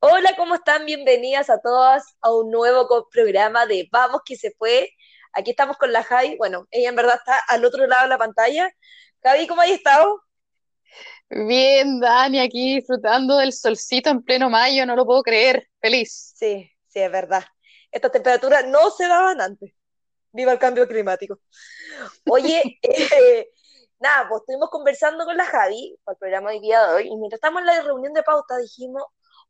Hola, ¿cómo están? Bienvenidas a todas a un nuevo programa de Vamos que se fue. Aquí estamos con la Javi. Bueno, ella en verdad está al otro lado de la pantalla. Javi, ¿cómo has estado? Bien, Dani, aquí disfrutando del solcito en pleno mayo, no lo puedo creer. Feliz. Sí, sí, es verdad. Estas temperaturas no se daban antes. Viva el cambio climático. Oye, eh, nada, pues estuvimos conversando con la Javi para el programa de día de hoy y mientras estamos en la reunión de pauta dijimos,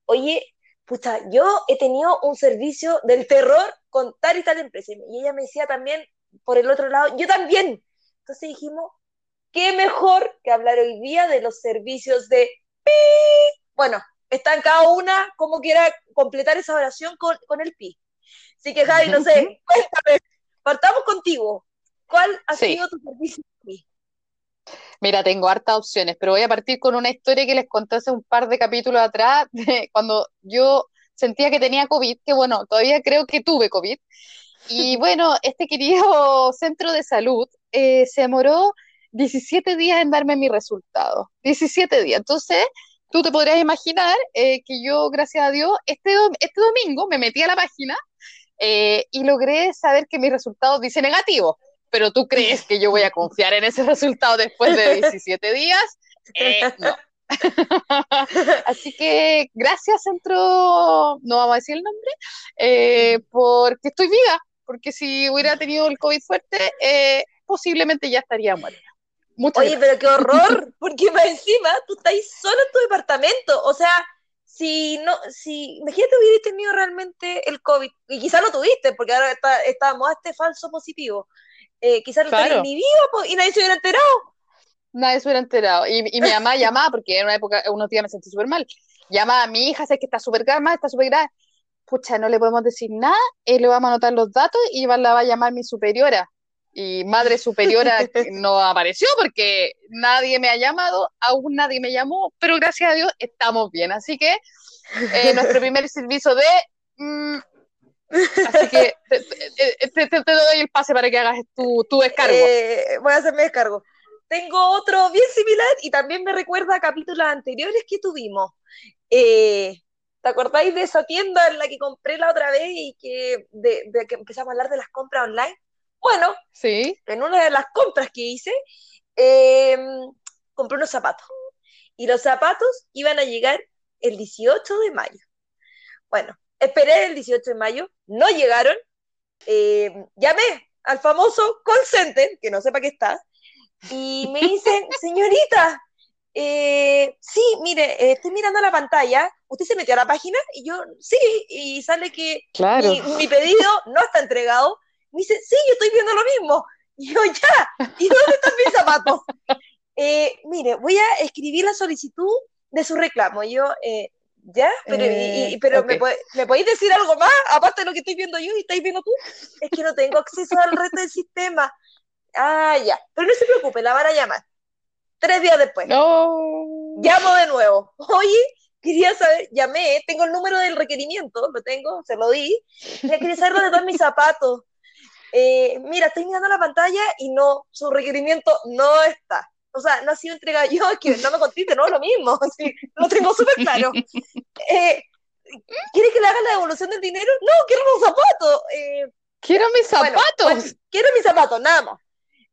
oye, pucha, yo he tenido un servicio del terror con tal y tal empresa. Y ella me decía también, por el otro lado, yo también. Entonces dijimos, qué mejor que hablar hoy día de los servicios de pi. Bueno, está en cada una como quiera completar esa oración con, con el pi. Así que Javi, no sé, cuéntame, partamos contigo. ¿Cuál ha sido tu servicio? Mira, tengo hartas opciones, pero voy a partir con una historia que les conté hace un par de capítulos atrás, de cuando yo sentía que tenía COVID, que bueno, todavía creo que tuve COVID. Y bueno, este querido centro de salud eh, se demoró 17 días en darme mi resultado. 17 días. Entonces, tú te podrías imaginar eh, que yo, gracias a Dios, este, este domingo me metí a la página eh, y logré saber que mi resultado dice negativo pero tú crees que yo voy a confiar en ese resultado después de 17 días? Eh, no. Así que gracias, Centro, no vamos a decir el nombre, eh, porque estoy viva, porque si hubiera tenido el COVID fuerte, eh, posiblemente ya estaría muerta. Oye, pero qué horror, porque más encima tú estás solo en tu departamento, o sea, si no, si, imagínate hubieras tenido realmente el COVID, y quizás lo tuviste, porque ahora está, estábamos a este falso positivo, eh, quizás no ni vivo y nadie se hubiera enterado. Nadie se hubiera enterado. Y, y mi mamá llamaba, porque en una época, unos días me sentí súper mal. Llamaba a mi hija, sé que está súper grave, está súper grave. Pucha, no le podemos decir nada, eh, le vamos a anotar los datos y la va a llamar mi superiora. Y madre superiora no apareció porque nadie me ha llamado, aún nadie me llamó, pero gracias a Dios estamos bien. Así que eh, nuestro primer servicio de mm, Así que te, doy el pase para que hagas tu, tu descargo. Eh, voy a hacer mi descargo. Tengo otro bien similar y también me recuerda a capítulos anteriores que tuvimos. Eh, ¿Te acordáis de esa tienda en la que compré la otra vez y que, de, que empezamos a hablar de las compras online? Bueno, sí. en una de las compras que hice, em, compré unos zapatos. Y los zapatos iban a llegar el 18 de mayo. Bueno, Esperé el 18 de mayo, no llegaron. Eh, llamé al famoso call center, que no sé para qué está, y me dicen, señorita, eh, sí, mire, eh, estoy mirando la pantalla, usted se metió a la página y yo, sí, y sale que mi, pedido no está entregado. Me dice, sí, yo estoy viendo lo mismo. Y yo, ya, ¿y dónde están mis zapatos? mire, voy a escribir la solicitud de su reclamo. Y yo, ¿Ya? Pero, y, eh, pero ¿me, ¿me, podéis decir algo más? Aparte de lo que estoy viendo yo y estáis viendo tú. Es que no tengo acceso al resto del sistema. Ah, ya. Pero no se preocupe, la van a llamar. Tres días después. No. Llamo de nuevo. Oye, quería saber, llamé, tengo el número del requerimiento, lo tengo, se lo di. Ya quería saber dónde están mis zapatos. Eh, mira, estoy mirando la pantalla y no, su requerimiento no está o sea, no ha sido entregado yo, es que no me contiste, no, lo mismo, lo tengo súper claro. Eh, ¿Quieres que le haga la devolución del dinero? No, quiero los zapatos. Eh, quiero mis zapatos. quiero mis zapatos, nada más.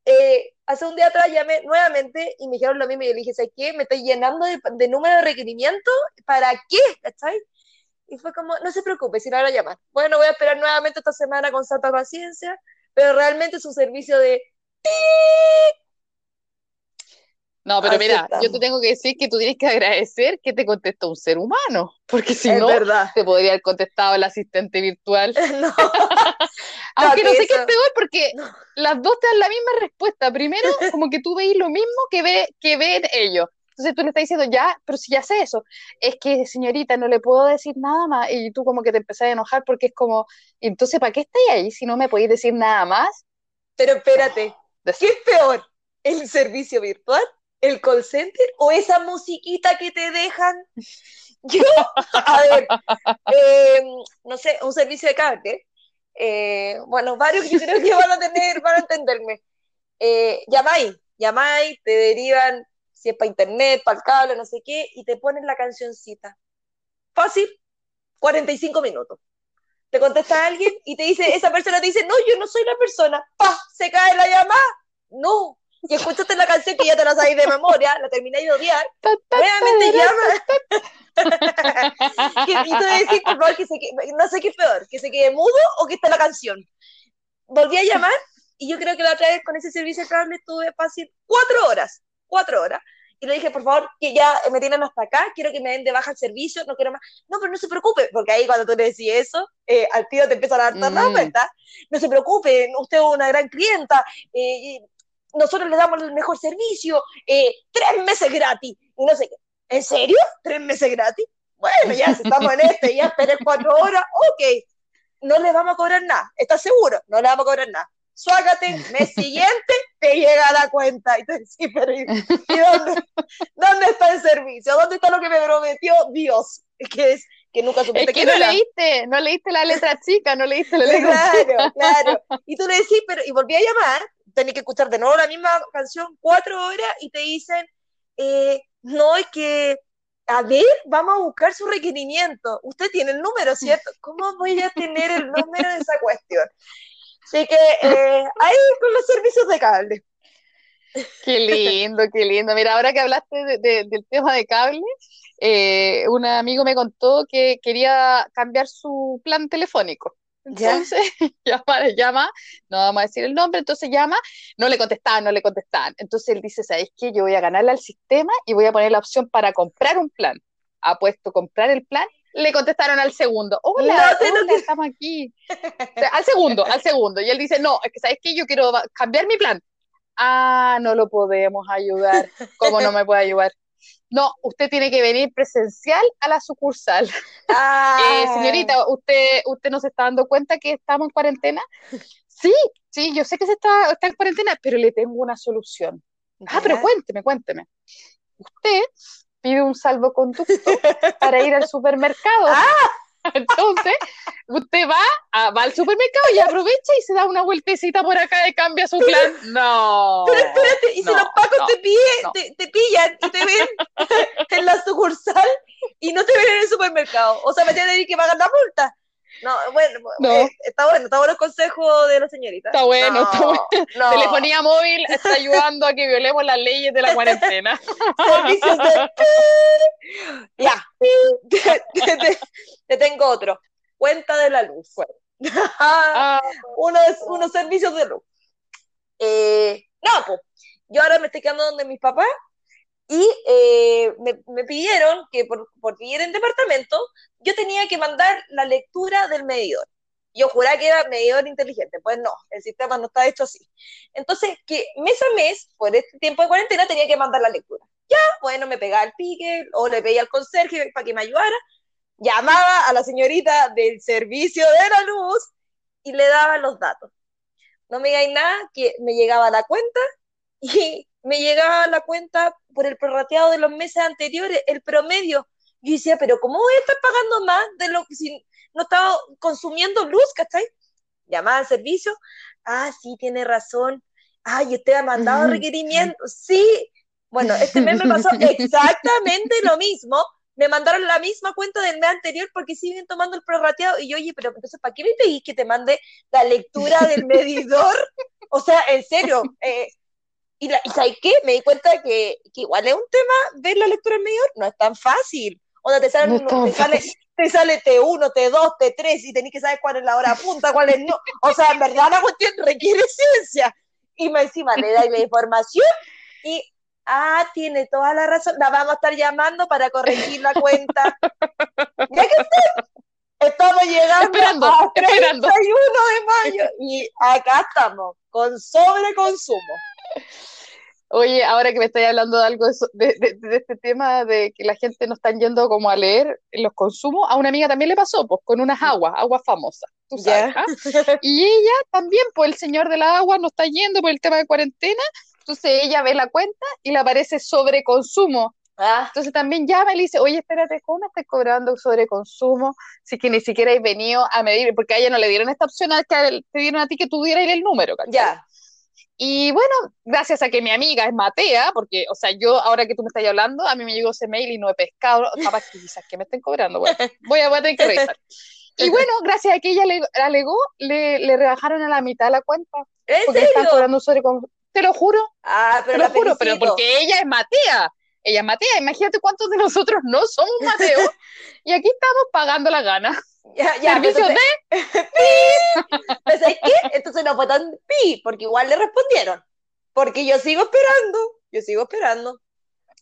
Eh, hace un día atrás llamé nuevamente y me dijeron lo mismo y yo le dije, ¿sabes qué? Me estoy llenando de, número de requerimientos, ¿para qué? ¿Cachai? Y fue como, no se preocupe, si no van a llamar. Bueno, voy a esperar nuevamente esta semana con santa paciencia, pero realmente es un servicio de no, pero mira, yo te tengo que decir que tú tienes que agradecer que te contestó un ser humano, porque si no, te podría haber contestado el asistente virtual. no. Aunque no, sé qué es peor, porque las dos te dan la misma respuesta. Primero, como que tú veis lo mismo que, ve, que ven ellos. Entonces tú le estás diciendo, ya, pero si ya sé eso, es que señorita, no le puedo decir nada más. Y tú como que te empezás a enojar porque es como, entonces, ¿para qué estáis ahí si no me podéis decir nada más? Pero espérate, ¿qué es peor? ¿El servicio virtual el call center o esa musiquita que te dejan. Yo, a ver, em, no sé, un servicio de cable. Eh, bueno, varios que creo que van a tener, van a entenderme. Eh, llamáis, llamáis, te derivan, si es para internet, para el cable, no sé qué, y te ponen la cancioncita. fácil, 45 minutos. Te contesta alguien y te dice, esa persona te dice, no, yo no soy la persona. ¡Pah! Se cae la llamada. No. Y escuchaste la canción que ya te la sabes de memoria, la termináis de odiar. Nuevamente llama. y por favor, que se quede, no sé qué es peor, que se quede mudo o que está la canción. Volví a llamar y yo creo que la otra vez con ese servicio de cable estuve fácil cuatro horas. Cuatro horas y le dije, por favor, que ya me tienen hasta acá, quiero que me den de baja el servicio, no quiero más. No, pero no se preocupe, porque ahí cuando tú le decís eso, eh, al tío te empieza a dar tanta mm. cuenta. No se preocupe, usted es una gran clienta, eh, nosotros le damos el mejor servicio, eh, tres meses gratis, y no sé qué. ¿En serio? ¿Tres meses gratis? Bueno, ya si estamos en este, ya esperé cuatro horas, ok, no le vamos a cobrar nada, ¿estás seguro? No le vamos a cobrar nada suágate, mes siguiente te llega la cuenta. Y te decís, pero ¿y dónde, dónde, está el servicio? ¿Dónde está lo que me prometió Dios? Que es que nunca supiste es que, no leíste, no leíste la letra chica, no leíste la letra Claro, claro. Y tú le decís, pero, y volví a llamar, tenés que escuchar de nuevo la misma canción cuatro horas y te dicen, eh, no, es que, a ver, vamos a buscar su requerimiento. Usted tiene el número, ¿cierto? ¿Cómo voy a tener el número de esa cuestión? Así que eh, ahí con los servicios de cable. Qué lindo, qué lindo. Mira, ahora que hablaste del tema de cable, eh, un amigo me contó que quería cambiar su plan telefónico. Entonces, llama, llama, no vamos a decir el nombre, entonces llama, no le contestaban, no le contestaban. Entonces él dice, ¿sabes qué? Yo voy a ganarle al sistema y voy a poner la opción para comprar un plan. Ha puesto comprar el plan le contestaron al segundo, hola, no, estamos aquí. al segundo, al segundo. Y él dice, no, es que sabes que yo quiero cambiar mi plan. Ah, no lo podemos ayudar. ¿Cómo no me puede ayudar? No, usted tiene que venir presencial a la sucursal. Ah. Eh, señorita, ¿usted, ¿usted no se está dando cuenta que estamos en cuarentena? Sí, sí, yo sé que se está, está en cuarentena, pero le tengo una solución. Ah, pero cuénteme, cuénteme. Usted pide un salvoconducto para ir al supermercado. Ah. Entonces, usted va, va al supermercado y aprovecha y se da una vueltecita por acá y cambia su plan. No. Pero espérate, y si los pacos te, te, te, pillan y te ven en la sucursal y no te ven en el supermercado. O sea, me tienen que pagan la multa. No, bueno, eh, está bueno, está bueno el consejo de la señorita. Está bueno, está bueno. Telefonía móvil está ayudando a que violemos las leyes de la cuarentena. Servicios de... Ya, te, tengo otro. Cuenta de la luz. Ah. unos, unos servicios de luz. Eh, no, pues, yo ahora me estoy quedando donde mis papás y eh, me, pidieron que por, por vivir en departamento, yo tenía que mandar la lectura del medidor. Yo juraba que era medidor inteligente, pues no, el sistema no está hecho así. Entonces, que mes a mes, por este tiempo de cuarentena, tenía que mandar la lectura. Ya, bueno, me pegaba el pique o le pedía al conserje para que me ayudara, llamaba a la señorita del servicio de la luz y le daba los datos. No me digáis nada, que me llegaba la cuenta y me llegaba la cuenta por el prorrateado de los meses anteriores, el promedio. Yo decía, pero ¿cómo voy a estar pagando más de lo que si no estaba consumiendo luz, ¿cachai? Llamaba al servicio, ah, sí, tiene razón. Ay, usted ha mandado requerimiento. Sí, bueno, este mes me pasó exactamente lo mismo. Me mandaron la misma cuenta del mes anterior porque siguen tomando el prorrateado. Y yo, oye, pero entonces, ¿para qué me pedís que te mande la lectura del medidor? O sea, en serio, eh, y, la, ¿sabes qué? Me di cuenta que, que, igual es un tema ver la lectura en medio, no es tan fácil. O sea, te sale, te, sale, te sale T1, T2, T3 y tenés que saber cuál es la hora punta, cuál es no. O sea, en verdad la cuestión requiere ciencia. Y me encima le da la información y, ah, tiene toda la razón, la vamos a estar llamando para corregir la cuenta. Ya que estamos llegando a 31 de mayo y acá estamos con sobreconsumo. Oye, ahora que me estáis hablando de algo de, este tema de que la gente no está yendo como a leer los consumos, a una amiga también le pasó, pues, con unas aguas, aguas famosas, tú sabes, ¿ah? Y ella también, pues, el señor de la agua no está yendo por el tema de cuarentena, entonces ella ve la cuenta y le aparece sobreconsumo. Ah. Entonces también llama y le dice, oye, espérate, ¿cómo me estás cobrando sobreconsumo? Si que ni siquiera has venido a medir, porque a ella no le dieron esta opción, a que te dieron a ti que tú dieras el número, Ya. Y bueno, gracias a que mi amiga es Matea, porque, o sea, yo ahora que tú me estás hablando, a mí me llegó ese mail y no he pescado, capaz que quizás que me estén cobrando, bueno, voy a, voy a tener que revisar. Y bueno, gracias a que ella le alegó, le, le rebajaron a la mitad la cuenta. ¿En Porque serio? están cobrando sobre con... Te lo juro, Ah, pero te lo juro, pero porque ella es Matea. Ella es Matea, imagínate cuántos de nosotros no somos Mateo. y aquí estamos pagando la gana. Ya, Servicio entonces- de... Pero ¿sabes qué? Entonces no fue tan pi, porque igual le respondieron. Porque yo sigo esperando, yo sigo esperando.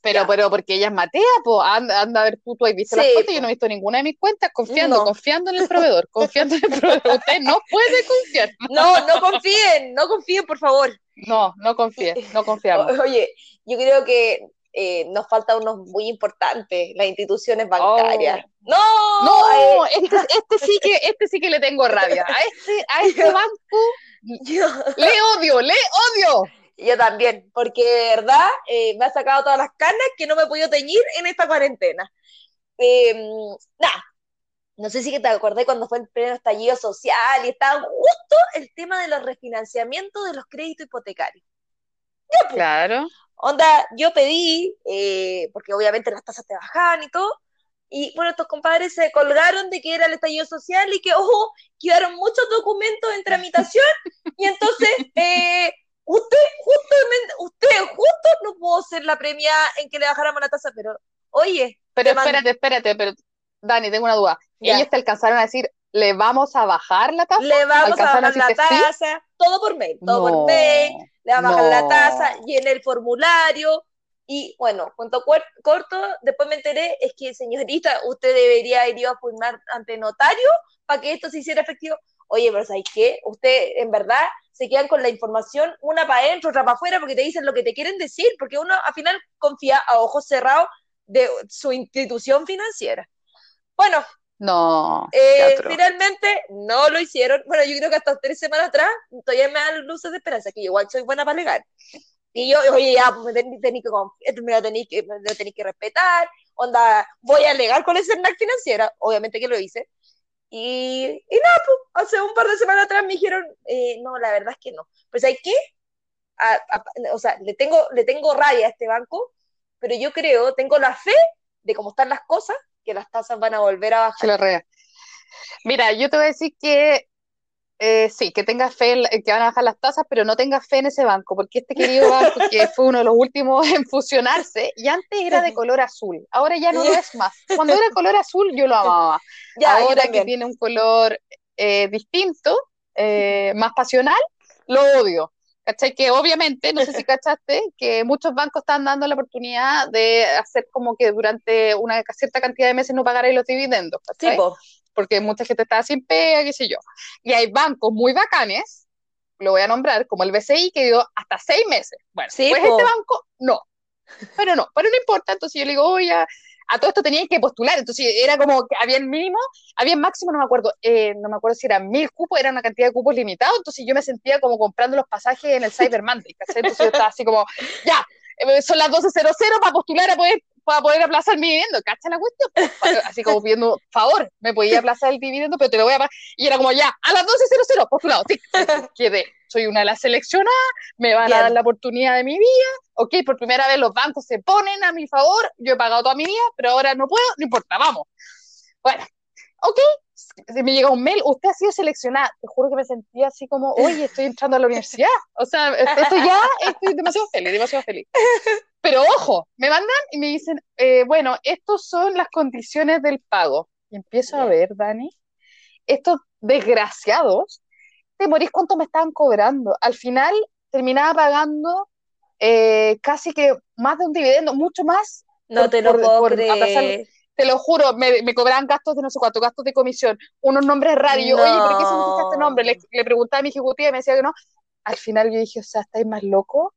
Pero, Ya. pero porque ella es Matea, pues anda, anda a ver tú, tú has visto Sí, las fotos, yo no he visto ninguna de mis cuentas, confiando, No. confiando en el proveedor, confiando en el proveedor. Usted no puede confiar. No, no confíen, no confíen, por favor. No, no confíe, no confiamos. O- Oye, yo creo que eh, nos falta unos muy importantes, las instituciones bancarias. ¡No! No, eh, este, este sí que, este sí que le tengo rabia. A este, a este Yo- banco yo, le odio, le odio. yo también, porque de verdad eh, me ha sacado todas las canas que no me he podido teñir en esta cuarentena. Eh, nada, no sé si te acordé cuando fue el pleno estallido social y estaba justo el tema de los refinanciamientos de los créditos hipotecarios. Ya, pues, Claro. Onda, yo pedí, eh, porque obviamente las tasas te bajaban y todo, y bueno, estos compadres se colgaron de que era el estallido social y que, ojo, quedaron muchos documentos en tramitación, y entonces, eh, usted, justamente, usted justo no pudo ser la premiada en que le bajáramos la tasa, pero, oye, Pero espérate, espérate, pero Dani, tengo una duda. Ya. Ellos te alcanzaron a decir, ¿le vamos a bajar la tasa? le vamos a ¿Alcanzaron a bajar la sí? tasa, todo por mail, todo No, por mail, le vamos a bajar la tasa, llené el formulario y bueno, cuento corto, después me enteré, es que señorita, usted debería ir a firmar ante notario para que esto se hiciera efectivo. Oye, pero ¿sabes qué? Usted en verdad se quedan con la información una para adentro, otra para afuera, porque te dicen lo que te quieren decir, porque uno al final confía a ojos cerrados de su institución financiera. Bueno, No, eh, finalmente no lo hicieron. Bueno, yo creo que hasta tres semanas atrás todavía me dan luces de esperanza, que igual soy buena para alegar. Y yo, oye, ya, pues me tenéis tenéis que, conf- esto me tenéis que, tenéis que respetar. Onda, voy a alegar con el CERNAC financiera, obviamente que lo hice. Y, y nada, pues, hace un par de semanas atrás me dijeron, eh, no, la verdad es que no. Pues hay que, a- a- o sea, le tengo, le tengo rabia a este banco, pero yo creo, tengo la fe de cómo están las cosas, que las tasas van a volver a bajar. Lo. Mira, yo te voy a decir que eh, sí, que tengas fe en, que van a bajar las tasas, pero no tengas fe en ese banco, porque este querido banco, que fue uno de los últimos en fusionarse, y antes era de color azul, ahora ya no lo es más. Cuando era color azul, yo lo amaba. Ya, ahora que tiene un color eh, distinto, eh, más pasional, lo odio. ¿Cachai? Que obviamente, no sé si cachaste, que muchos bancos están dando la oportunidad de hacer como que durante una cierta cantidad de meses no pagaréis los dividendos, ¿cachai? po. Porque mucha gente está sin pega, qué sé yo. Y hay bancos muy bacanes, lo voy a nombrar, como el BCI, que dio hasta seis meses. Bueno, Sí, pues po. este banco, no. Pero no, pero no importa. Entonces yo le digo, oye, a, todo esto tenían que postular. Entonces era como que había el mínimo, había el máximo, no me acuerdo, eh, no me acuerdo si eran mil cupos, era una cantidad de cupos limitado. Entonces yo me sentía como comprando los pasajes en el Cyber Monday. Entonces yo estaba así como, ya, eh, son las 12.00 para postular a poder, para poder aplazar mi dividendo. ¿Cacha la cuestión? Así como pidiendo, favor, me podía aplazar el dividendo, pero te lo voy a pagar. Y era como, ya, a las 12.00, postulado, tic, quedé. Soy una de las seleccionadas, me van Bien. a dar la oportunidad de mi vida. Ok, por primera vez los bancos se ponen a mi favor, yo he pagado toda mi vida, pero ahora no puedo, no importa, vamos. Bueno, ok, me llega un mail, usted ha sido seleccionada. Te juro que me sentía así como, oye, estoy entrando a la universidad. O sea, esto, ya, estoy demasiado feliz, demasiado feliz. Pero ojo, me mandan y me dicen, eh, bueno, estas son las condiciones del pago. Y empiezo a ver, Dani, estos desgraciados, te morís cuánto me estaban cobrando. Al final terminaba pagando eh, casi que más de un dividendo, mucho más. No por- te lo por- puedo por aplazar- creer. Te lo juro, me, me cobraban gastos de no sé cuánto, gastos de comisión, unos nombres raros. Y yo, oye, ¿pero qué significa este No. nombre? Le, le preguntaba a mi ejecutiva y me decía que no. Al final yo dije, o sea, ¿estáis más locos?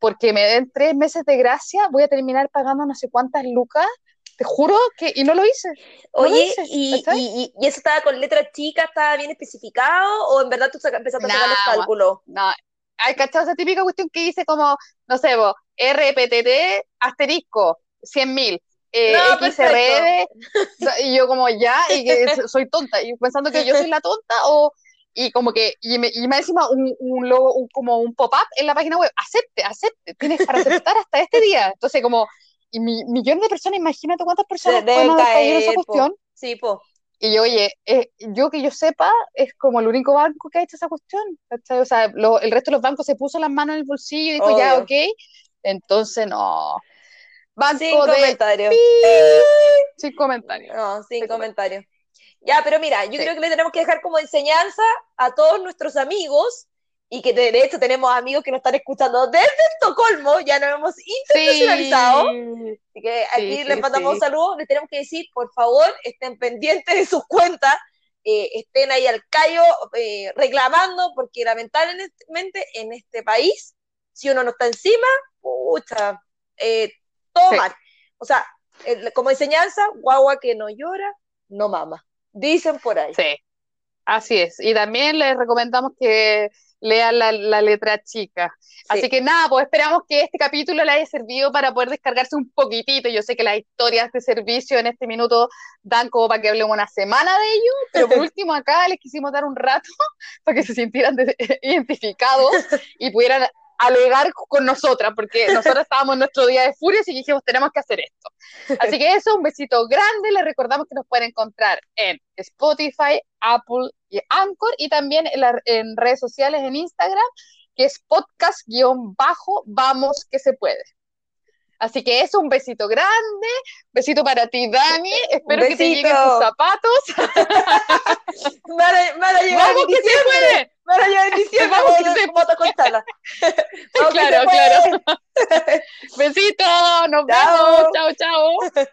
Porque me den tres meses de gracia, voy a terminar pagando no sé cuántas lucas. Te juro que, y no lo hice. No lo Oye, hice, y, y, y, y eso estaba con letras chicas, estaba bien especificado, o en verdad tú empezaste a sacar los cálculos? No, hay cachado esa típica cuestión que dice como, no sé, vos, RPTT asterisco, 100 mil, eh, No, XRD, y yo como ya, y que soy tonta, y pensando que yo soy la tonta, o, y como que, y me, y me encima un, un logo, un, como un pop-up en la página web, acepte, acepte, tienes para aceptar hasta este día. Entonces, como, y mi, millones de personas, imagínate cuántas personas pueden caer, esa po. cuestión. Sí, po. Y yo, oye, eh, yo que yo sepa, es como el único banco que ha hecho esa cuestión. ¿cachai? O sea, lo- el resto de los bancos se puso las manos en el bolsillo y dijo, ya, Obvio. ok. Entonces, no. Banco Sin de comentarios. sin comentarios. No, sin Sin comentarios. Ya, pero mira, yo Sí. creo que le tenemos que dejar como enseñanza a todos nuestros amigos y que de, hecho tenemos amigos que nos están escuchando desde Estocolmo, ya nos hemos internacionalizado. Sí. Así que aquí sí, les mandamos sí. un saludo. Les tenemos que decir, por favor, estén pendientes de sus cuentas, eh, estén ahí al callo eh, reclamando, porque lamentablemente en este país, si uno no está encima, pucha, eh, todo mal. O sea, como enseñanza, guagua que no llora, no mama. Dicen por ahí. Sí, así es. Y también les recomendamos que lean la, la letra chica. Así Sí. que nada, pues esperamos que este capítulo le haya servido para poder descargarse un poquitito. Yo sé que las historias de servicio en este minuto dan como para que hablemos una semana de ello, pero por último acá les quisimos dar un rato para que se sintieran de- identificados y pudieran alegar con nosotras, porque nosotros estábamos en nuestro día de furia y dijimos, tenemos que hacer esto. Así que eso, un besito grande. Les recordamos que nos pueden encontrar en Spotify, Apple y Anchor y también en, redes sociales en Instagram, que es podcast-vamos que se puede. Así que eso, un besito grande, besito para ti, Dani. Espero que te lleguen tus zapatos. Llegar ¡Vamos que se puede! Llegar en diciembre Vamos que se como Toconchala. Vamos que Claro, se puede. claro. Besito, nos Chao. vemos. Chao, chao.